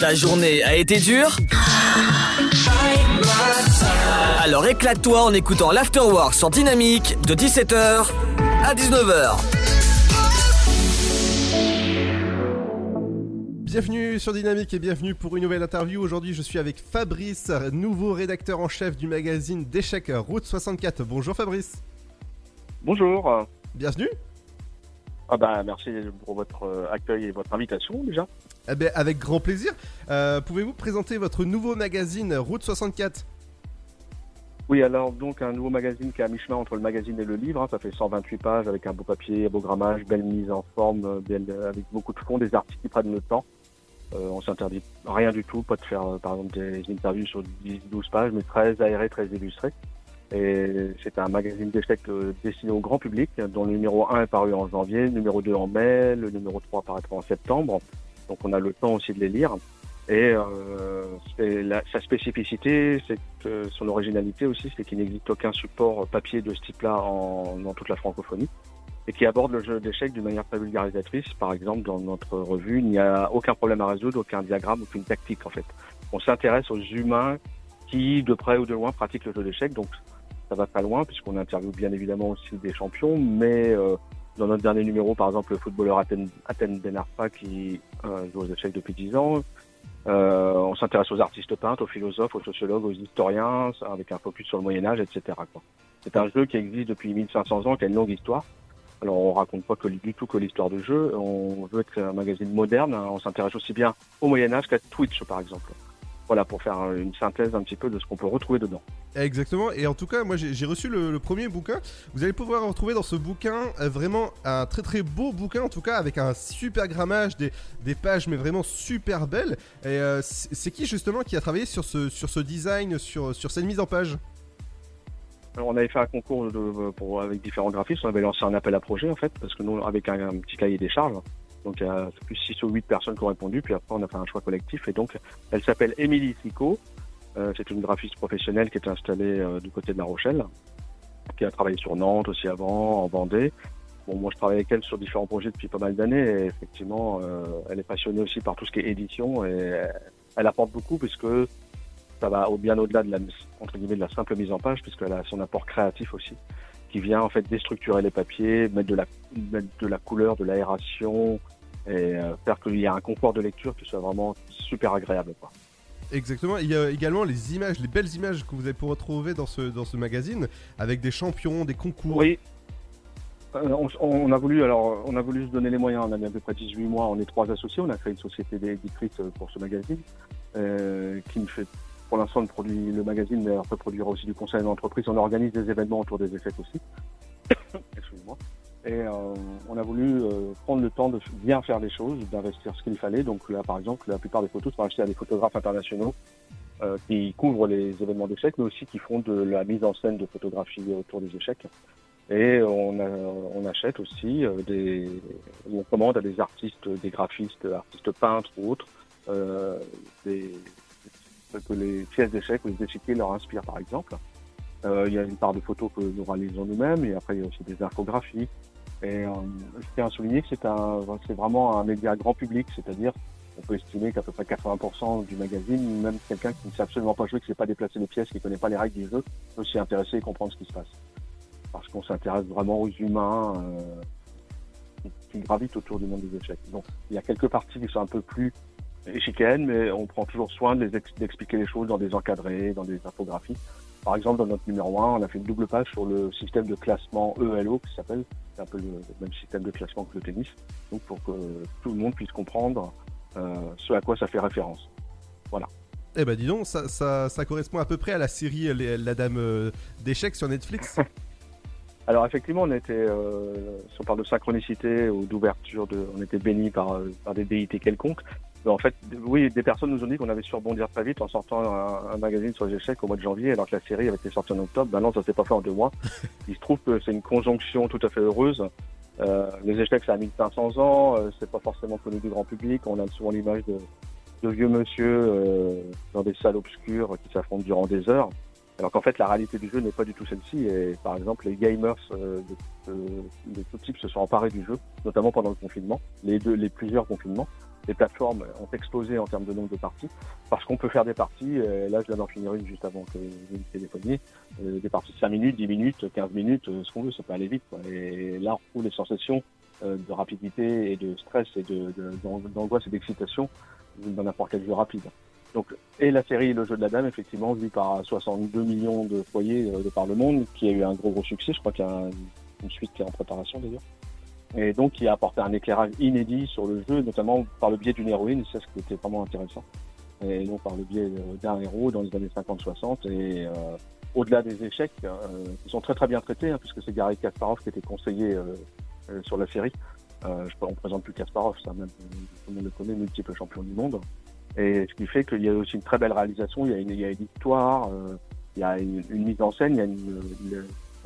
Ta journée a été dure Alors éclate-toi en écoutant l'Afterwork sur Dynamique de 17h à 19h. Bienvenue sur Dynamique et bienvenue pour une nouvelle interview. Aujourd'hui, je suis avec Fabrice, nouveau rédacteur en chef du magazine d'échecs Route 64. Bonjour Fabrice. Bonjour. Bienvenue. Ah bah merci pour votre euh, accueil et votre invitation déjà. Eh ben, avec grand plaisir. Euh, Pouvez-vous présenter votre nouveau magazine Route 64 Oui, alors donc un nouveau magazine qui est à mi-chemin entre le magazine et le livre. hein. Ça fait 128 pages avec un beau papier, un beau grammage, belle mise en forme, euh, euh, avec beaucoup de fond, des articles qui prennent le temps. Euh, on s'interdit rien du tout, pas de faire par exemple des interviews sur 10-12 pages, mais très aéré, très illustré. Et c'est un magazine d'échecs destiné au grand public, dont le numéro 1 est paru en janvier, le numéro 2 en mai, le numéro 3 paraîtra en septembre. Donc on a le temps aussi de les lire. Et euh, la- sa spécificité, c'est son originalité aussi, c'est qu'il n'existe aucun support papier de ce type-là en, dans toute la francophonie et qui aborde le jeu d'échecs d'une manière très vulgarisatrice. Par exemple, dans notre revue, il n'y a aucun problème à résoudre, aucun diagramme, aucune tactique en fait. On s'intéresse aux humains qui, de près ou de loin, pratiquent le jeu d'échecs. Donc ça va pas loin puisqu'on interviewe bien évidemment aussi des champions, mais euh, dans notre dernier numéro, par exemple, le footballeur Athènes, Athènes Benarfa qui euh, joue aux échecs depuis 10 ans. Euh, on s'intéresse aux artistes peintres, aux philosophes, aux sociologues, aux historiens, avec un focus sur le Moyen Âge, etc. C'est un jeu qui existe depuis 1500 ans, qui a une longue histoire. Alors on raconte pas du tout que l'histoire du jeu. On veut être un magazine moderne. hein. On s'intéresse aussi bien au Moyen Âge qu'à Twitch, par exemple. Voilà, pour faire une synthèse un petit peu de ce qu'on peut retrouver dedans. Exactement, et en tout cas, moi j'ai reçu le, le premier bouquin. Vous allez pouvoir retrouver dans ce bouquin euh, vraiment un très très beau bouquin, en tout cas avec un super grammage, des, des pages mais vraiment super belles. Et euh, c'est c'est qui justement qui a travaillé sur ce, sur ce design, sur, sur cette mise en page? Alors, on avait fait un concours de, pour, avec différents graphistes. On avait lancé un appel à projet, en fait, parce que nous, avec un, un petit cahier des charges, donc il y a plus 6 ou 8 personnes qui ont répondu. Puis après, on a fait un choix collectif. Et donc, elle s'appelle Émilie Sico. Euh, c'est une graphiste professionnelle qui est installée euh, du côté de La Rochelle, qui a travaillé sur Nantes aussi avant, en Vendée. Bon, moi, je travaille avec elle sur différents projets depuis pas mal d'années. Et effectivement, euh, elle est passionnée aussi par tout ce qui est édition. Et elle apporte beaucoup, puisque ça va bien au-delà de la, entre guillemets, de la simple mise en page, puisqu'elle a son apport créatif aussi, qui vient en fait déstructurer les papiers, mettre de la, mettre de la couleur, de l'aération, et euh, faire qu'il y ait un confort de lecture qui soit vraiment super agréable. Quoi. Exactement, il y a également les images, les belles images que vous allez pouvoir retrouver dans ce, dans ce magazine, avec des champions, des concours. Oui. Euh, on, on a voulu alors on a voulu se donner les moyens. On a mis à peu près 18 mois. On est trois associés. On a créé une société d'éditrice pour ce magazine euh, qui nous fait pour l'instant le produit le magazine mais après produira aussi du conseil d'entreprise. On organise des événements autour des échecs aussi. Excusez-moi. Et euh, on a voulu euh, prendre le temps de bien faire les choses, d'investir ce qu'il fallait. Donc là, par exemple, la plupart des photos sont achetées à des photographes internationaux euh, qui couvrent les événements d'échecs, mais aussi qui font de la mise en scène de photographie autour des échecs. Et on, on achète aussi euh, des, on commande à des artistes, des graphistes, artistes peintres ou autres, euh, des, que les pièces d'échecs ou les échiquiers leur inspirent, par exemple. Euh, il y a une part de photos que nous réalisons nous-mêmes, et après il y a aussi des infographies. Et euh, je tiens à souligner que c'est vraiment un média grand public, c'est-à-dire on peut estimer qu'à peu près 80% du magazine, même quelqu'un qui ne sait absolument pas jouer, qui ne sait pas déplacer les pièces, qui ne connaît pas les règles du jeu, peut s'y intéresser et comprendre ce qui se passe. Parce qu'on s'intéresse vraiment aux humains euh, qui, gravitent autour du monde des échecs. Donc il y a quelques parties qui sont un peu plus échiquéennes, mais on prend toujours soin d'expliquer les choses dans des encadrés, dans des infographies. Par exemple, dans notre numéro 1, on a fait une double page sur le système de classement ELO qui s'appelle, c'est un peu le, même système de classement que le tennis, donc pour que tout le monde puisse comprendre euh, ce à quoi ça fait référence. Eh ben dis donc, ça, ça, ça correspond à peu près à la série Les- La Dame euh, d'échecs sur Netflix. Alors effectivement, on était, euh, si on parle de synchronicité ou d'ouverture, on était béni par, euh, par des déités quelconques. En fait, oui, des personnes nous ont dit qu'on avait su rebondir très vite en sortant un, un magazine sur les échecs au mois de janvier, alors que la série avait été sortie en octobre. Ben non, ça s'est pas fait en deux mois. Il se trouve que c'est une conjonction tout à fait heureuse. Euh, les échecs, ça a 1500 ans, euh, c'est pas forcément connu du grand public. On a souvent l'image de, de vieux monsieur euh, dans des salles obscures qui s'affrontent durant des heures. Alors qu'en fait, la réalité du jeu n'est pas du tout celle-ci. Et par exemple, les gamers euh, de, de, de tout type se sont emparés du jeu, notamment pendant le confinement, les deux, les plusieurs confinements. Les plateformes ont explosé en termes de nombre de parties parce qu'on peut faire des parties. là, je viens d'en finir une juste avant que vous téléphoniez. des parties de 5 minutes, 10 minutes, 15 minutes, ce qu'on veut, ça peut aller vite. Et là, on retrouve les sensations de rapidité et de stress et d'angoisse et d'excitation dans n'importe quel jeu rapide. Donc, et la série Le jeu de la dame, effectivement, vue par 62 millions de foyers de par le monde, qui a eu un gros gros succès. Je crois qu'il y a une suite qui est en préparation d'ailleurs et donc qui a apporté un éclairage inédit sur le jeu, notamment par le biais d'une héroïne, c'est ce qui était vraiment intéressant. Et non par le biais d'un héros dans les années 50-60 et euh, au-delà des échecs, euh, ils sont très très bien traités, hein, puisque c'est Gary Kasparov qui était conseiller euh, euh, sur la série. Euh, je, on présente plus Kasparov, ça même tout le monde le connaît, multiple champion du monde. Et ce qui fait qu'il y a aussi une très belle réalisation, il y a une, il y a une histoire, il y a une, une, mise en scène, il y a une, une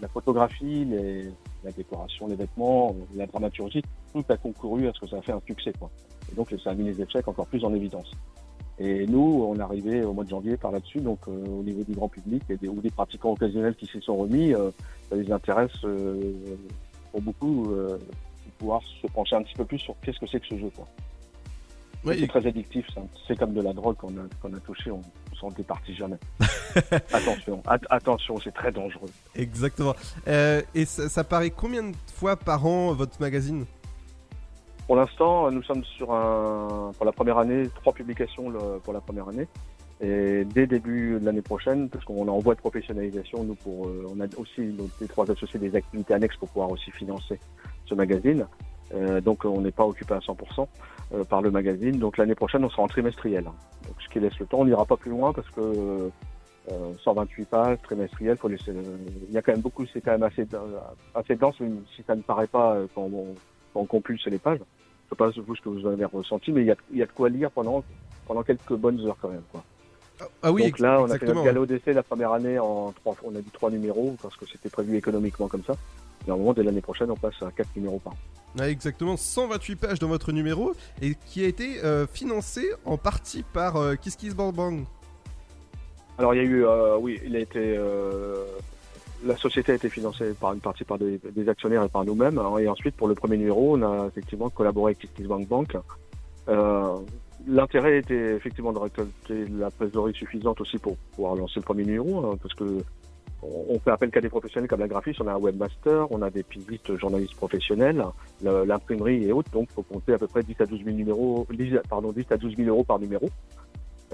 la photographie, les, la décoration, les vêtements, la dramaturgie, tout a concouru à ce que ça a fait un succès. Quoi. Et donc ça a mis les échecs encore plus en évidence. Et nous, on est arrivé au mois de janvier par là-dessus, donc euh, au niveau du grand public et des, ou des pratiquants occasionnels qui s'y sont remis, euh, ça les intéresse euh, pour beaucoup de pouvoir se pencher un petit peu plus sur qu'est-ce que c'est que ce jeu. Quoi. c'est très addictif, c'est comme de la drogue qu'on a, qu'on a touché, on, s'en départit jamais. attention, attention, c'est très dangereux. Exactement. Euh, et ça, ça, paraît combien de fois par an votre magazine? Pour l'instant, nous sommes sur un, pour la première année, trois publications le, pour la première année. Et dès début de l'année prochaine, parce qu'on est en voie de professionnalisation, nous pour, euh, on a aussi les trois associés des activités annexes pour pouvoir aussi financer ce magazine. Euh, donc on n'est pas occupé à 100% euh, par le magazine. Donc l'année prochaine, on sera en trimestriel. Donc, ce qui laisse le temps, on n'ira pas plus loin parce que 128 euh, pages trimestriel, faut laisser. Il y a quand même beaucoup, c'est quand même assez assez dense, si ça ne paraît pas quand on, quand on compulse les pages. Je sais pas vous ce que vous avez ressenti, mais il y a, il y a de quoi lire pendant pendant quelques bonnes heures quand même, quoi. Ah, ah oui, Donc là, on a fait notre galop d'essai la première année en trois, on a dit trois numéros parce que c'était prévu économiquement comme ça. Et au moment, dès l'année prochaine, on passe à quatre numéros par an. Ah, exactement, 128 pages dans votre numéro et qui a été euh, financé en partie par euh, Kiss Kiss Bang Bang. Alors il y a eu, euh, oui, il a été, euh, la société a été financée par une partie par des, actionnaires et par nous-mêmes. Hein, et ensuite, pour le premier numéro, on a effectivement collaboré avec Kiss Kiss Bank Bank. L'intérêt était effectivement de récolter la trésorerie suffisante aussi pour pouvoir lancer le premier numéro, hein, parce que on fait appel qu'à des professionnels comme la graphiste, on a un webmaster, on a des pistes journalistes professionnels, l'imprimerie et autres, donc il faut compter à peu près 10 à 12 000 numéros, 10, pardon, 10 à 12 000 euros par numéro.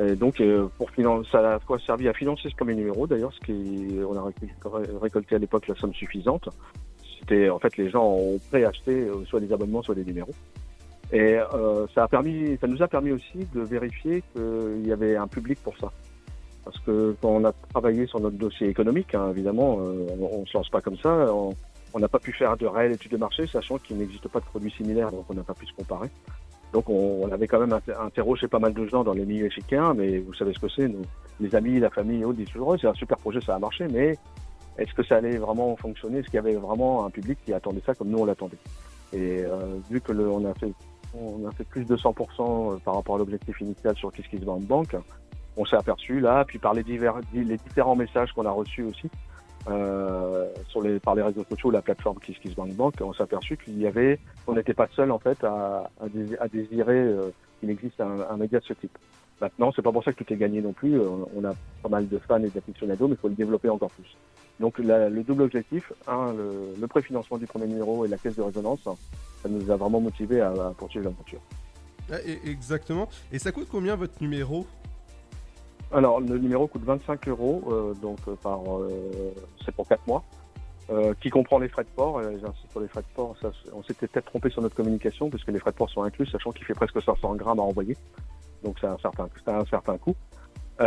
Et donc euh, pour financer, ça a à servi à financer ce premier numéro d'ailleurs, ce qui on a récolté à l'époque la somme suffisante. C'était en fait les gens ont préacheté euh, soit des abonnements, soit des numéros. Et euh, ça a permis, ça nous a permis aussi de vérifier qu'il y avait un public pour ça. Parce que quand on a travaillé sur notre dossier économique, hein, évidemment, euh, on, ne se lance pas comme ça. On n'a pas pu faire de réelles études de marché, sachant qu'il n'existe pas de produits similaires, donc on n'a pas pu se comparer. Donc on, on, avait quand même interrogé pas mal de gens dans les milieux échiquiens, mais vous savez ce que c'est, les amis, la famille autres disent toujours, c'est un super projet, ça a marché, mais est-ce que ça allait vraiment fonctionner? Est-ce qu'il y avait vraiment un public qui attendait ça comme nous on l'attendait? Et euh, vu que on a fait on a fait plus de 100% euh, par rapport à l'objectif initial sur KissKissBankBank, Bank, on s'est aperçu là, puis par les, divers, les différents messages qu'on a reçus aussi euh, sur les, par les réseaux sociaux, la plateforme KissKissBankBank, Bank, on s'est aperçu qu'il y avait, on n'était pas seul en fait à, désirer euh, qu'il existe un, média de ce type. Maintenant, c'est pas pour ça que tout est gagné non plus. Euh, on a pas mal de fans et d'aficionados, mais il faut le développer encore plus. Donc le double objectif, le, préfinancement du premier numéro et la caisse de résonance, ça nous a vraiment motivé à, poursuivre l'aventure. Ah, exactement. Et ça coûte combien votre numéro? Alors, le numéro coûte 25 euros, euh, donc euh, par, euh, c'est pour 4 mois, euh, qui comprend les frais de port. J'insiste sur les frais de port. Ça, on s'était peut-être trompé sur notre communication, puisque les frais de port sont inclus, sachant qu'il fait presque 500 grammes à envoyer. Donc, c'est un certain, un certain coût. on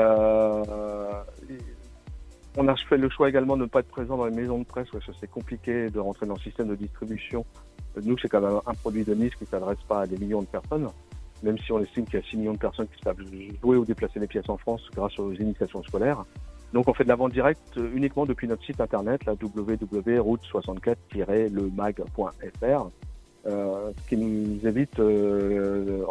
a fait le choix également de ne pas être présent dans les maisons de presse, parce que c'est compliqué de rentrer dans le système de distribution. Nous, c'est quand même un produit de niche qui ne s'adresse pas à des millions de personnes même si on estime qu'il y a 6 millions de personnes qui savent jouer ou déplacer les pièces en France grâce aux initiations scolaires. Donc on fait de la vente directe uniquement depuis notre site internet, la www.route64-lemag.fr, euh, ce qui nous évite, euh,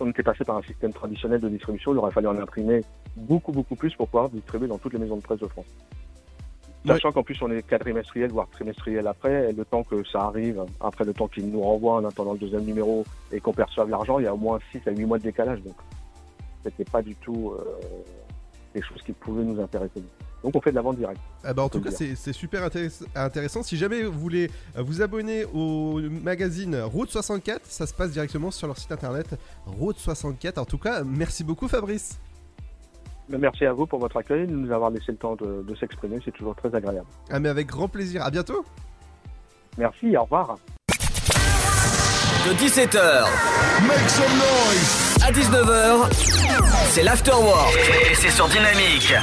on était passé par un système traditionnel de distribution, il aurait fallu en imprimer beaucoup beaucoup plus pour pouvoir distribuer dans toutes les maisons de presse de France. Sachant qu'en plus on est quadrimestriel, voire trimestriel après, et le temps que ça arrive, après le temps qu'ils nous renvoient en attendant le deuxième numéro et qu'on perçoive l'argent, il y a au moins 6 à 8 mois de décalage. Donc c'était pas du tout euh, quelque chose qui pouvait nous intéresser. Donc on fait de la vente directe. Ah bah en tout cas, c'est c'est super intéress- intéressant. Si jamais vous voulez euh, vous abonner au magazine Route 64, ça se passe directement sur leur site internet Route 64. En tout cas, merci beaucoup Fabrice. Merci à vous pour votre accueil, de nous avoir laissé le temps de, de s'exprimer, c'est toujours très agréable. Ah mais avec grand plaisir. À bientôt. Merci, au revoir. De 17h à 19h, c'est l'Afterwork. Et c'est sur Dynamique.